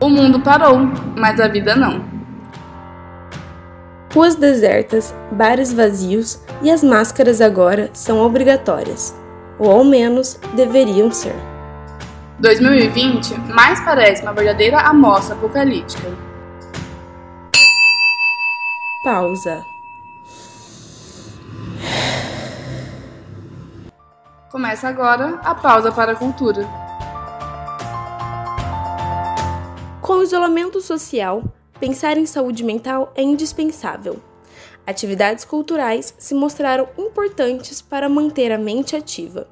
O mundo parou, mas a vida não. Ruas desertas, bares vazios e as máscaras agora são obrigatórias, ou ao menos deveriam ser. 2020 mais parece uma verdadeira amostra apocalíptica. Pausa. Começa agora a pausa para a cultura. Com o isolamento social, pensar em saúde mental é indispensável. Atividades culturais se mostraram importantes para manter a mente ativa,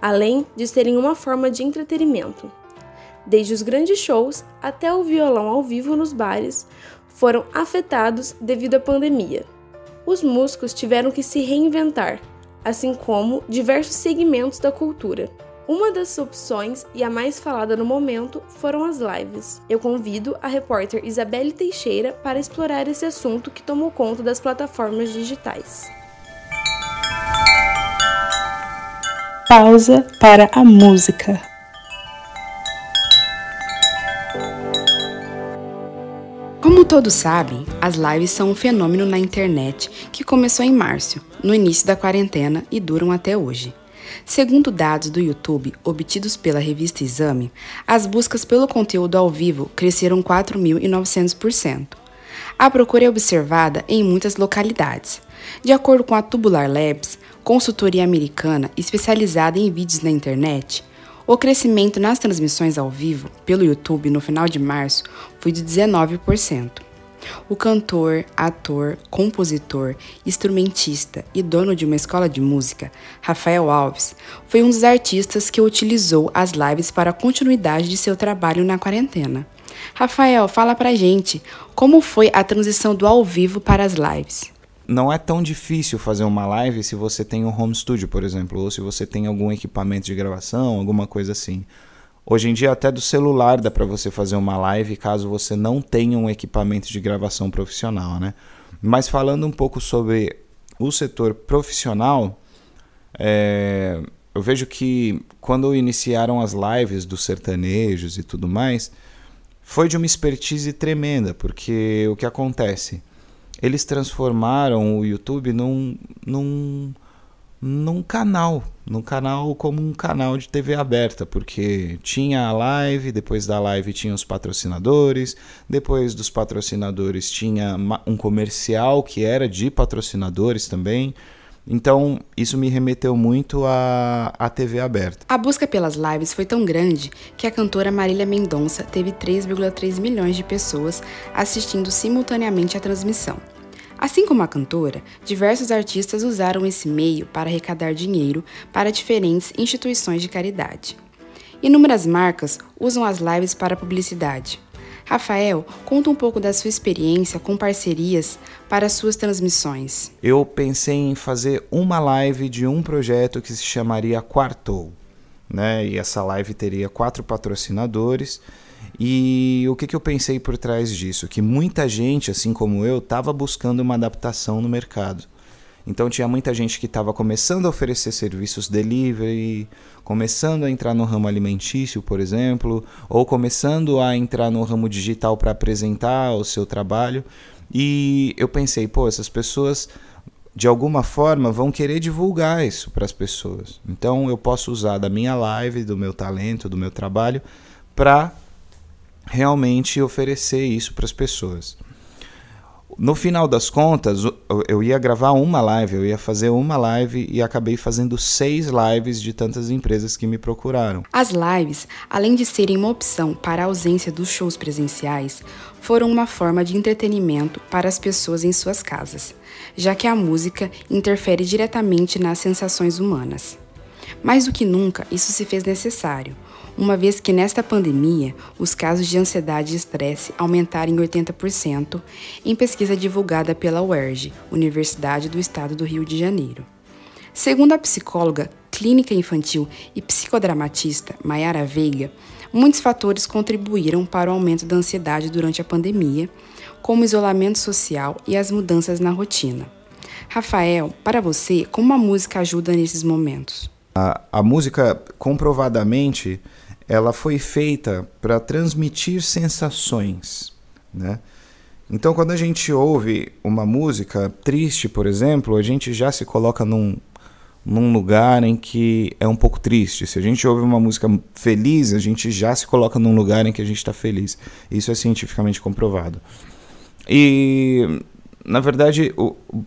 além de serem uma forma de entretenimento. Desde os grandes shows até o violão ao vivo nos bares foram afetados devido à pandemia. Os músicos tiveram que se reinventar, assim como diversos segmentos da cultura. Uma das opções e a mais falada no momento foram as lives. Eu convido a repórter Isabelle Teixeira para explorar esse assunto que tomou conta das plataformas digitais. Pausa para a música. Como todos sabem, as lives são um fenômeno na internet que começou em março, no início da quarentena e duram até hoje. Segundo dados do YouTube obtidos pela revista Exame, as buscas pelo conteúdo ao vivo cresceram 4.900%. A procura é observada em muitas localidades. De acordo com a Tubular Labs, consultoria americana especializada em vídeos na internet, o crescimento nas transmissões ao vivo pelo YouTube no final de março foi de 19%. O cantor, ator, compositor, instrumentista e dono de uma escola de música, Rafael Alves, foi um dos artistas que utilizou as lives para a continuidade de seu trabalho na quarentena. Rafael, fala pra gente como foi a transição do ao vivo para as lives. Não é tão difícil fazer uma live se você tem um home studio, por exemplo, ou se você tem algum equipamento de gravação, alguma coisa assim. Hoje em dia, até do celular dá para você fazer uma live caso você não tenha um equipamento de gravação profissional, né? Mas falando um pouco sobre o setor profissional, é, eu vejo que quando iniciaram as lives dos sertanejos e tudo mais, foi de uma expertise tremenda, porque o que acontece? Eles transformaram o YouTube num, num num canal, num canal como um canal de TV aberta, porque tinha a live, depois da live tinha os patrocinadores, depois dos patrocinadores tinha um comercial que era de patrocinadores também. Então, isso me remeteu muito à, à TV aberta. A busca pelas lives foi tão grande que a cantora Marília Mendonça teve 3,3 milhões de pessoas assistindo simultaneamente a transmissão. Assim como a cantora, diversos artistas usaram esse meio para arrecadar dinheiro para diferentes instituições de caridade. Inúmeras marcas usam as lives para publicidade. Rafael, conta um pouco da sua experiência com parcerias para suas transmissões. Eu pensei em fazer uma live de um projeto que se chamaria Quartou, né? E essa live teria quatro patrocinadores e o que, que eu pensei por trás disso? Que muita gente, assim como eu, estava buscando uma adaptação no mercado. Então tinha muita gente que estava começando a oferecer serviços delivery, começando a entrar no ramo alimentício, por exemplo, ou começando a entrar no ramo digital para apresentar o seu trabalho. E eu pensei, pô, essas pessoas de alguma forma vão querer divulgar isso para as pessoas. Então eu posso usar da minha live, do meu talento, do meu trabalho para realmente oferecer isso para as pessoas. No final das contas, eu ia gravar uma live, eu ia fazer uma live e acabei fazendo seis lives de tantas empresas que me procuraram. As lives, além de serem uma opção para a ausência dos shows presenciais, foram uma forma de entretenimento para as pessoas em suas casas, já que a música interfere diretamente nas sensações humanas. Mais do que nunca, isso se fez necessário, uma vez que nesta pandemia os casos de ansiedade e estresse aumentaram em 80% em pesquisa divulgada pela UERJ, Universidade do Estado do Rio de Janeiro. Segundo a psicóloga clínica infantil e psicodramatista Mayara Veiga, muitos fatores contribuíram para o aumento da ansiedade durante a pandemia, como isolamento social e as mudanças na rotina. Rafael, para você, como a música ajuda nesses momentos? A, a música comprovadamente ela foi feita para transmitir sensações, né? Então, quando a gente ouve uma música triste, por exemplo, a gente já se coloca num, num lugar em que é um pouco triste. Se a gente ouve uma música feliz, a gente já se coloca num lugar em que a gente está feliz. Isso é cientificamente comprovado. E, na verdade,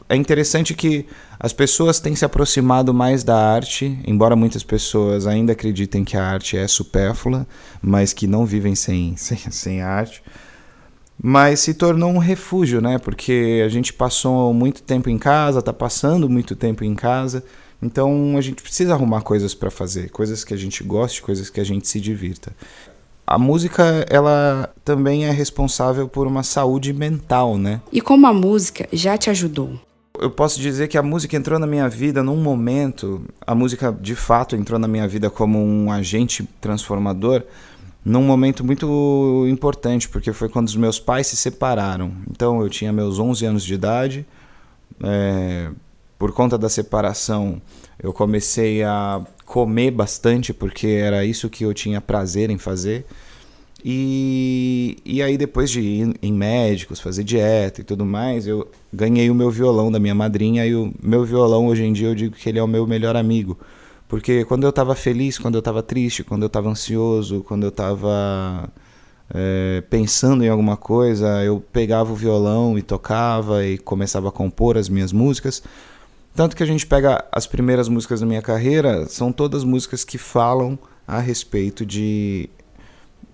é interessante que as pessoas têm se aproximado mais da arte, embora muitas pessoas ainda acreditem que a arte é supérflua, mas que não vivem sem, sem, sem arte mas se tornou um refúgio, né? Porque a gente passou muito tempo em casa, tá passando muito tempo em casa, então a gente precisa arrumar coisas para fazer, coisas que a gente goste, coisas que a gente se divirta. A música, ela também é responsável por uma saúde mental, né? E como a música já te ajudou? Eu posso dizer que a música entrou na minha vida num momento, a música de fato entrou na minha vida como um agente transformador num momento muito importante, porque foi quando os meus pais se separaram. Então eu tinha meus 11 anos de idade, é, por conta da separação eu comecei a comer bastante, porque era isso que eu tinha prazer em fazer. E, e aí depois de ir em médicos, fazer dieta e tudo mais, eu ganhei o meu violão da minha madrinha e o meu violão hoje em dia eu digo que ele é o meu melhor amigo porque quando eu estava feliz, quando eu estava triste, quando eu estava ansioso, quando eu estava é, pensando em alguma coisa, eu pegava o violão e tocava e começava a compor as minhas músicas. Tanto que a gente pega as primeiras músicas da minha carreira, são todas músicas que falam a respeito de,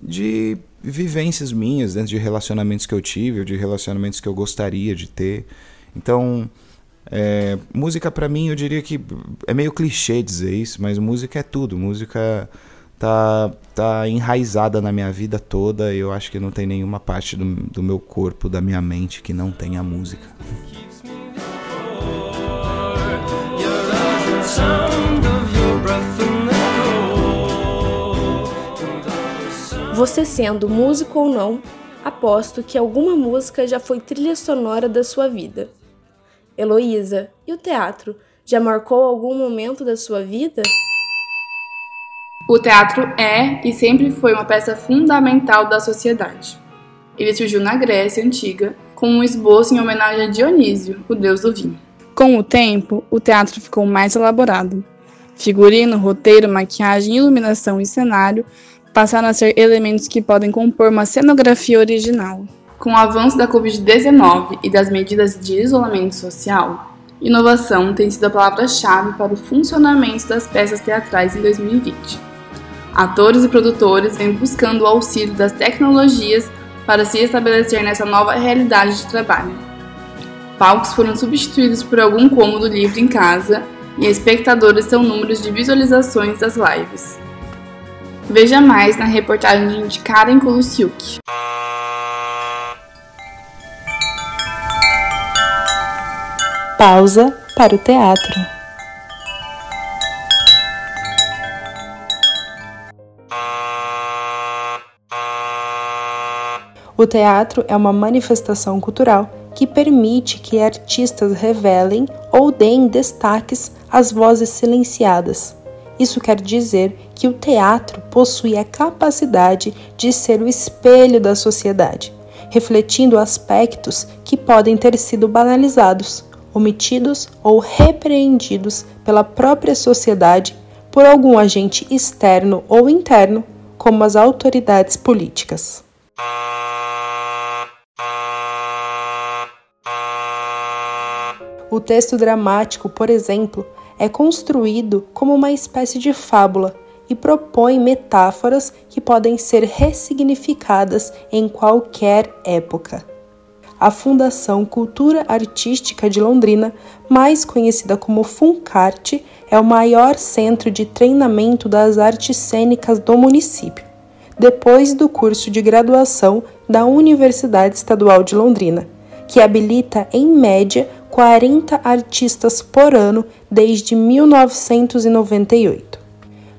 de vivências minhas, dentro de relacionamentos que eu tive, ou de relacionamentos que eu gostaria de ter. Então, é, música para mim, eu diria que é meio clichê dizer isso, mas música é tudo. Música tá, tá enraizada na minha vida toda. Eu acho que não tem nenhuma parte do, do meu corpo, da minha mente que não tenha música. Você sendo músico ou não, aposto que alguma música já foi trilha sonora da sua vida. Heloísa, e o teatro? Já marcou algum momento da sua vida? O teatro é e sempre foi uma peça fundamental da sociedade. Ele surgiu na Grécia Antiga como um esboço em homenagem a Dionísio, o deus do vinho. Com o tempo, o teatro ficou mais elaborado. Figurino, roteiro, maquiagem, iluminação e cenário passaram a ser elementos que podem compor uma cenografia original. Com o avanço da Covid-19 e das medidas de isolamento social, inovação tem sido a palavra-chave para o funcionamento das peças teatrais em 2020. Atores e produtores vêm buscando o auxílio das tecnologias para se estabelecer nessa nova realidade de trabalho. Palcos foram substituídos por algum cômodo livre em casa e espectadores são números de visualizações das lives. Veja mais na reportagem de Karen Kolusiuk. Pausa para o teatro. O teatro é uma manifestação cultural que permite que artistas revelem ou deem destaques às vozes silenciadas. Isso quer dizer que o teatro possui a capacidade de ser o espelho da sociedade, refletindo aspectos que podem ter sido banalizados omitidos ou repreendidos pela própria sociedade por algum agente externo ou interno, como as autoridades políticas. O texto dramático, por exemplo, é construído como uma espécie de fábula e propõe metáforas que podem ser ressignificadas em qualquer época. A Fundação Cultura Artística de Londrina, mais conhecida como Funcarte, é o maior centro de treinamento das artes cênicas do município, depois do curso de graduação da Universidade Estadual de Londrina, que habilita em média 40 artistas por ano desde 1998.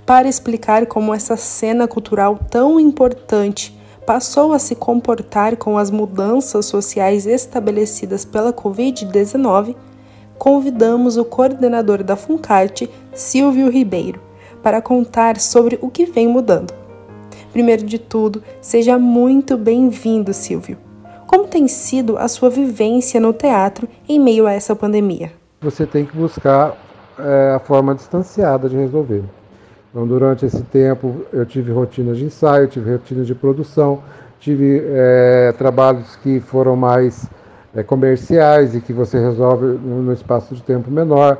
Para explicar como essa cena cultural tão importante passou a se comportar com as mudanças sociais estabelecidas pela Covid-19, convidamos o coordenador da Funcarte, Silvio Ribeiro, para contar sobre o que vem mudando. Primeiro de tudo, seja muito bem-vindo, Silvio. Como tem sido a sua vivência no teatro em meio a essa pandemia? Você tem que buscar é, a forma distanciada de resolver. Então, durante esse tempo, eu tive rotinas de ensaio, tive rotinas de produção, tive é, trabalhos que foram mais é, comerciais e que você resolve no espaço de tempo menor.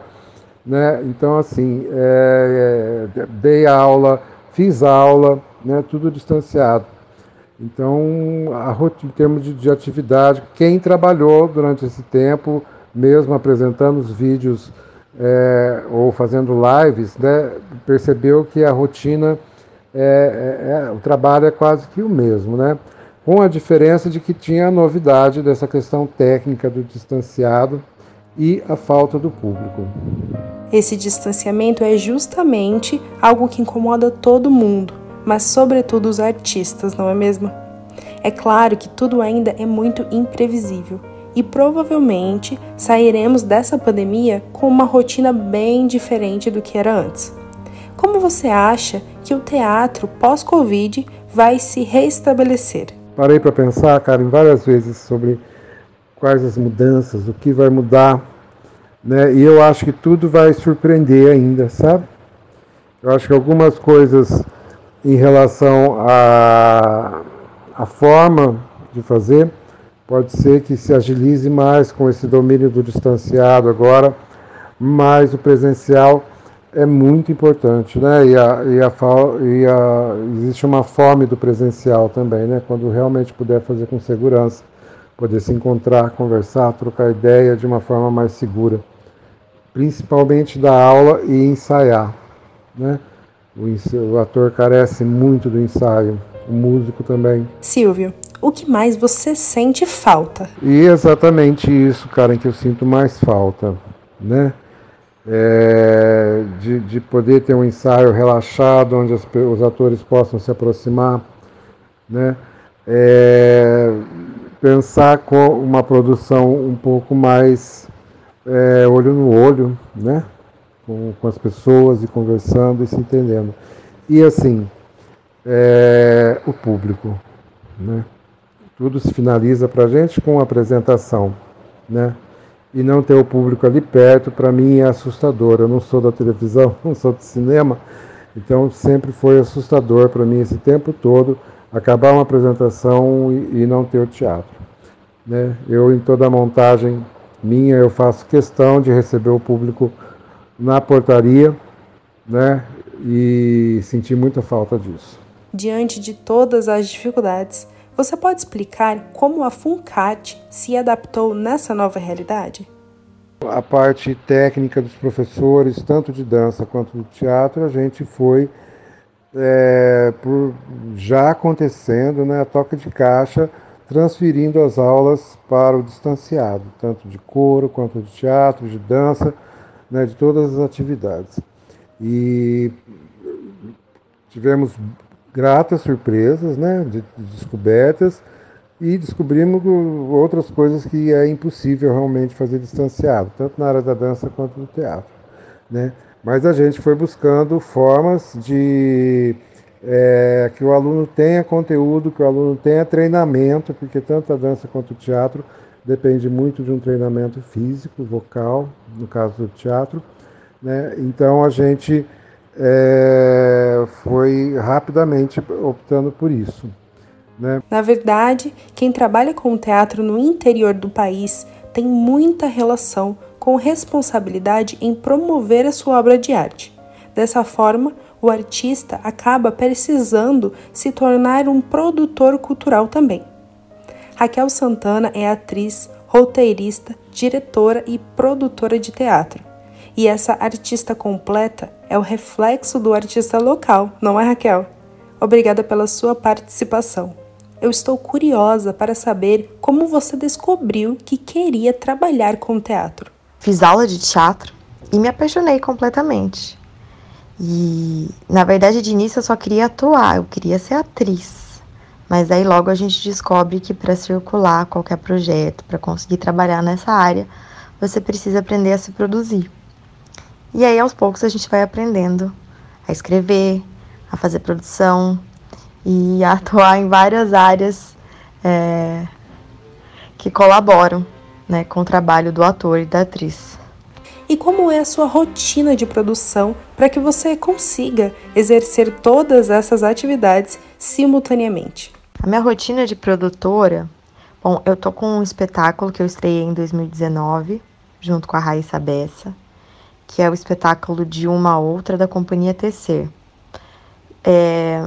Né? Então, assim, é, dei aula, fiz aula, né? tudo distanciado. Então, a, em termos de, de atividade, quem trabalhou durante esse tempo, mesmo apresentando os vídeos é, ou fazendo lives, né, percebeu que a rotina, é, é, é, o trabalho é quase que o mesmo, né? com a diferença de que tinha a novidade dessa questão técnica do distanciado e a falta do público. Esse distanciamento é justamente algo que incomoda todo mundo, mas sobretudo os artistas, não é mesmo? É claro que tudo ainda é muito imprevisível e provavelmente sairemos dessa pandemia com uma rotina bem diferente do que era antes. Como você acha que o teatro pós-Covid vai se restabelecer? Parei para pensar, Karen, várias vezes sobre quais as mudanças, o que vai mudar, né? E eu acho que tudo vai surpreender ainda, sabe? Eu acho que algumas coisas em relação à, à forma de fazer, pode ser que se agilize mais com esse domínio do distanciado agora, mas o presencial é muito importante, né? E, a, e, a, e a, existe uma fome do presencial também, né? Quando realmente puder fazer com segurança, poder se encontrar, conversar, trocar ideia de uma forma mais segura, principalmente da aula e ensaiar, né? O, o ator carece muito do ensaio, o músico também. Silvio, o que mais você sente falta? E exatamente isso, cara, que eu sinto mais falta, né? é, de, de, poder ter um ensaio relaxado, onde as, os atores possam se aproximar, né? É, pensar com uma produção um pouco mais é, olho no olho, né? Com, com, as pessoas e conversando e se entendendo. E assim, é, o público, né? Tudo se finaliza para a gente com a apresentação, né? e não ter o público ali perto, para mim é assustador. Eu não sou da televisão, não sou do cinema, então sempre foi assustador para mim esse tempo todo acabar uma apresentação e, e não ter o teatro. Né? Eu, em toda a montagem minha, eu faço questão de receber o público na portaria né? e senti muita falta disso. Diante de todas as dificuldades, você pode explicar como a FUNCAT se adaptou nessa nova realidade? A parte técnica dos professores, tanto de dança quanto do teatro, a gente foi é, por, já acontecendo, né, a toca de caixa, transferindo as aulas para o distanciado, tanto de coro quanto de teatro, de dança, né, de todas as atividades. E tivemos gratas surpresas, né, de, de descobertas, e descobrimos outras coisas que é impossível realmente fazer distanciado, tanto na área da dança quanto do teatro. Né? Mas a gente foi buscando formas de é, que o aluno tenha conteúdo, que o aluno tenha treinamento, porque tanto a dança quanto o teatro depende muito de um treinamento físico, vocal, no caso do teatro. Né? Então a gente é, foi rapidamente optando por isso. Né? Na verdade, quem trabalha com teatro no interior do país tem muita relação com responsabilidade em promover a sua obra de arte. Dessa forma, o artista acaba precisando se tornar um produtor cultural também. Raquel Santana é atriz, roteirista, diretora e produtora de teatro. E essa artista completa é o reflexo do artista local, não é, Raquel? Obrigada pela sua participação. Eu estou curiosa para saber como você descobriu que queria trabalhar com teatro. Fiz aula de teatro e me apaixonei completamente. E, na verdade, de início eu só queria atuar, eu queria ser atriz. Mas aí logo a gente descobre que para circular qualquer projeto, para conseguir trabalhar nessa área, você precisa aprender a se produzir. E aí aos poucos a gente vai aprendendo a escrever, a fazer produção, e atuar em várias áreas é, que colaboram né, com o trabalho do ator e da atriz. E como é a sua rotina de produção para que você consiga exercer todas essas atividades simultaneamente? A minha rotina de produtora, bom, eu tô com um espetáculo que eu estreiei em 2019, junto com a Raíssa Bessa, que é o espetáculo de uma outra da companhia Tecer. É,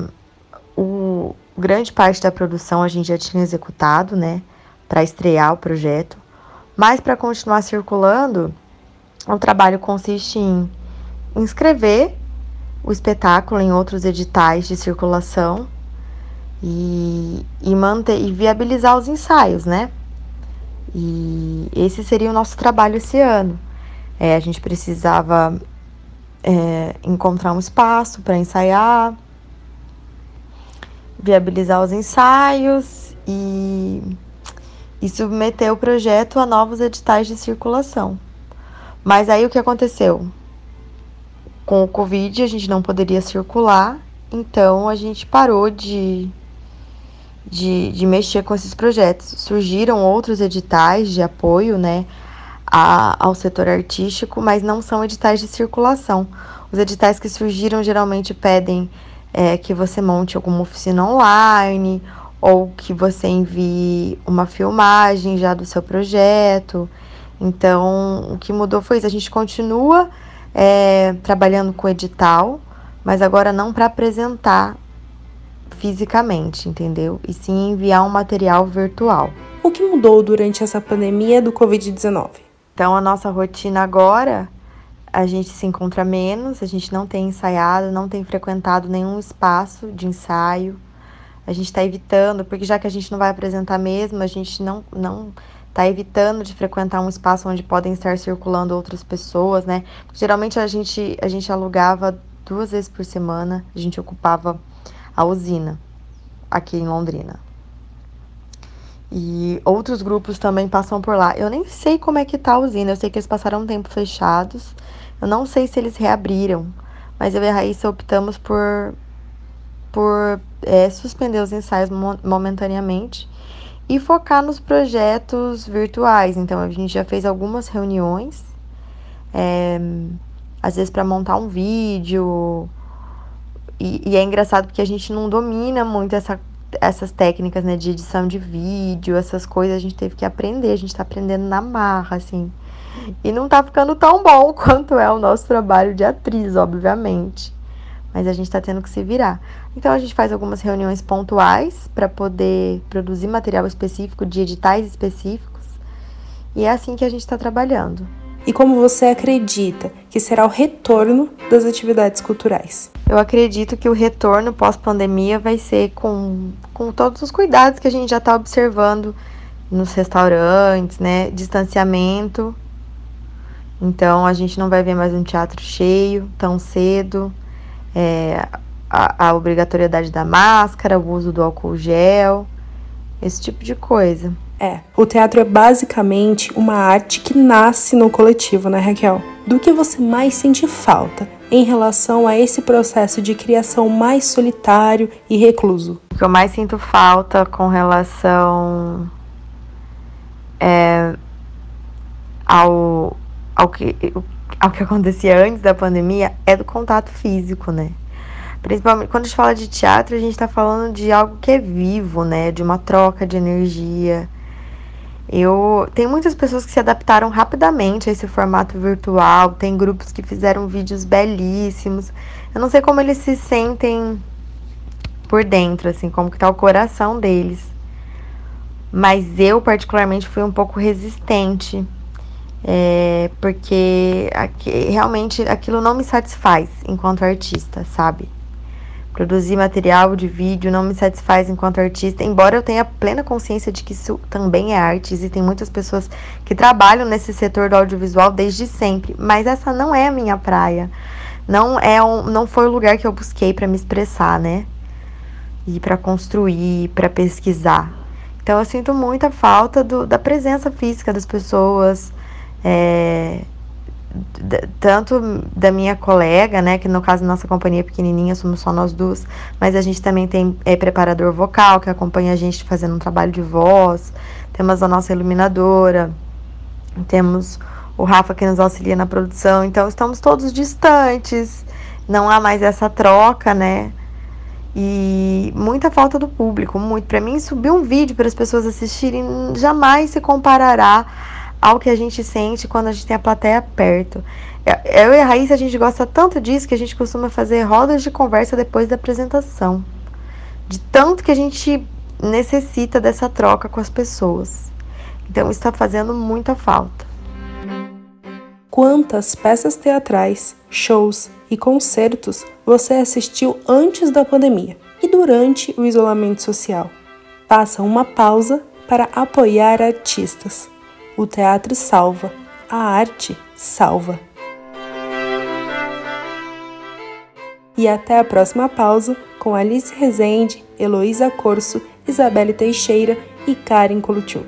o grande parte da produção a gente já tinha executado, né, para estrear o projeto, mas para continuar circulando, o trabalho consiste em inscrever o espetáculo em outros editais de circulação e, e manter e viabilizar os ensaios, né? E esse seria o nosso trabalho esse ano. É, a gente precisava é, encontrar um espaço para ensaiar, viabilizar os ensaios e, e submeter o projeto a novos editais de circulação. Mas aí o que aconteceu? Com o Covid a gente não poderia circular, então a gente parou de, de, de mexer com esses projetos. Surgiram outros editais de apoio, né? A, ao setor artístico, mas não são editais de circulação. Os editais que surgiram geralmente pedem é, que você monte alguma oficina online ou que você envie uma filmagem já do seu projeto. Então, o que mudou foi isso. A gente continua é, trabalhando com edital, mas agora não para apresentar fisicamente, entendeu? E sim enviar um material virtual. O que mudou durante essa pandemia do Covid-19? Então, a nossa rotina agora, a gente se encontra menos, a gente não tem ensaiado, não tem frequentado nenhum espaço de ensaio. A gente está evitando, porque já que a gente não vai apresentar mesmo, a gente não, não tá evitando de frequentar um espaço onde podem estar circulando outras pessoas, né? Geralmente a gente, a gente alugava duas vezes por semana, a gente ocupava a usina aqui em Londrina. E outros grupos também passam por lá. Eu nem sei como é que tá a usina, eu sei que eles passaram um tempo fechados. Eu não sei se eles reabriram, mas eu e a Raíssa optamos por, por é, suspender os ensaios momentaneamente e focar nos projetos virtuais. Então, a gente já fez algumas reuniões, é, às vezes para montar um vídeo. E, e, é engraçado porque a gente não domina muito essa, essas técnicas né, de edição de vídeo, essas coisas a gente teve que aprender, a gente está aprendendo na marra, assim. E não tá ficando tão bom quanto é o nosso trabalho de atriz, obviamente mas a gente está tendo que se virar. Então a gente faz algumas reuniões pontuais para poder produzir material específico de editais específicos e é assim que a gente está trabalhando. E como você acredita que será o retorno das atividades culturais? Eu acredito que o retorno pós-pandemia vai ser com, com todos os cuidados que a gente já está observando nos restaurantes, né? Distanciamento. Então a gente não vai ver mais um teatro cheio tão cedo é, a, a obrigatoriedade da máscara, o uso do álcool gel, esse tipo de coisa. É, o teatro é basicamente uma arte que nasce no coletivo, né, Raquel? Do que você mais sente falta em relação a esse processo de criação mais solitário e recluso? O que eu mais sinto falta com relação é, ao, ao que ao que acontecia antes da pandemia é do contato físico, né? Principalmente quando a gente fala de teatro, a gente está falando de algo que é vivo, né? De uma troca de energia. Eu tem muitas pessoas que se adaptaram rapidamente a esse formato virtual, tem grupos que fizeram vídeos belíssimos. Eu não sei como eles se sentem por dentro, assim, como que tá o coração deles. Mas eu particularmente fui um pouco resistente é, porque aqui, realmente aquilo não me satisfaz enquanto artista, sabe? Produzir material de vídeo não me satisfaz enquanto artista, embora eu tenha plena consciência de que isso também é arte. Existem muitas pessoas que trabalham nesse setor do audiovisual desde sempre, mas essa não é a minha praia. Não é um, não foi o lugar que eu busquei para me expressar, né? E para construir, para pesquisar. Então eu sinto muita falta do, da presença física das pessoas, é, tanto da minha colega, né, que no caso nossa companhia pequenininha, somos só nós duas, mas a gente também tem é, preparador vocal que acompanha a gente fazendo um trabalho de voz, temos a nossa iluminadora, temos o Rafa que nos auxilia na produção, então estamos todos distantes, não há mais essa troca, né? E muita falta do público, muito. Para mim, subir um vídeo para as pessoas assistirem jamais se comparará ao que a gente sente quando a gente tem a plateia perto. É, eu e a Raíssa, a gente gosta tanto disso que a gente costuma fazer rodas de conversa depois da apresentação. De tanto que a gente necessita dessa troca com as pessoas. Então, está fazendo muita falta. Quantas peças teatrais, shows e concertos você assistiu antes da pandemia e durante o isolamento social? Faça uma pausa para apoiar artistas. O teatro salva, a arte salva. E até a próxima pausa com Alice Rezende, Heloísa Corso, Isabelle Teixeira e Karen Koluchuk.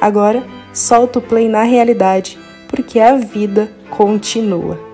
Agora, solta o play na realidade, porque a vida continua.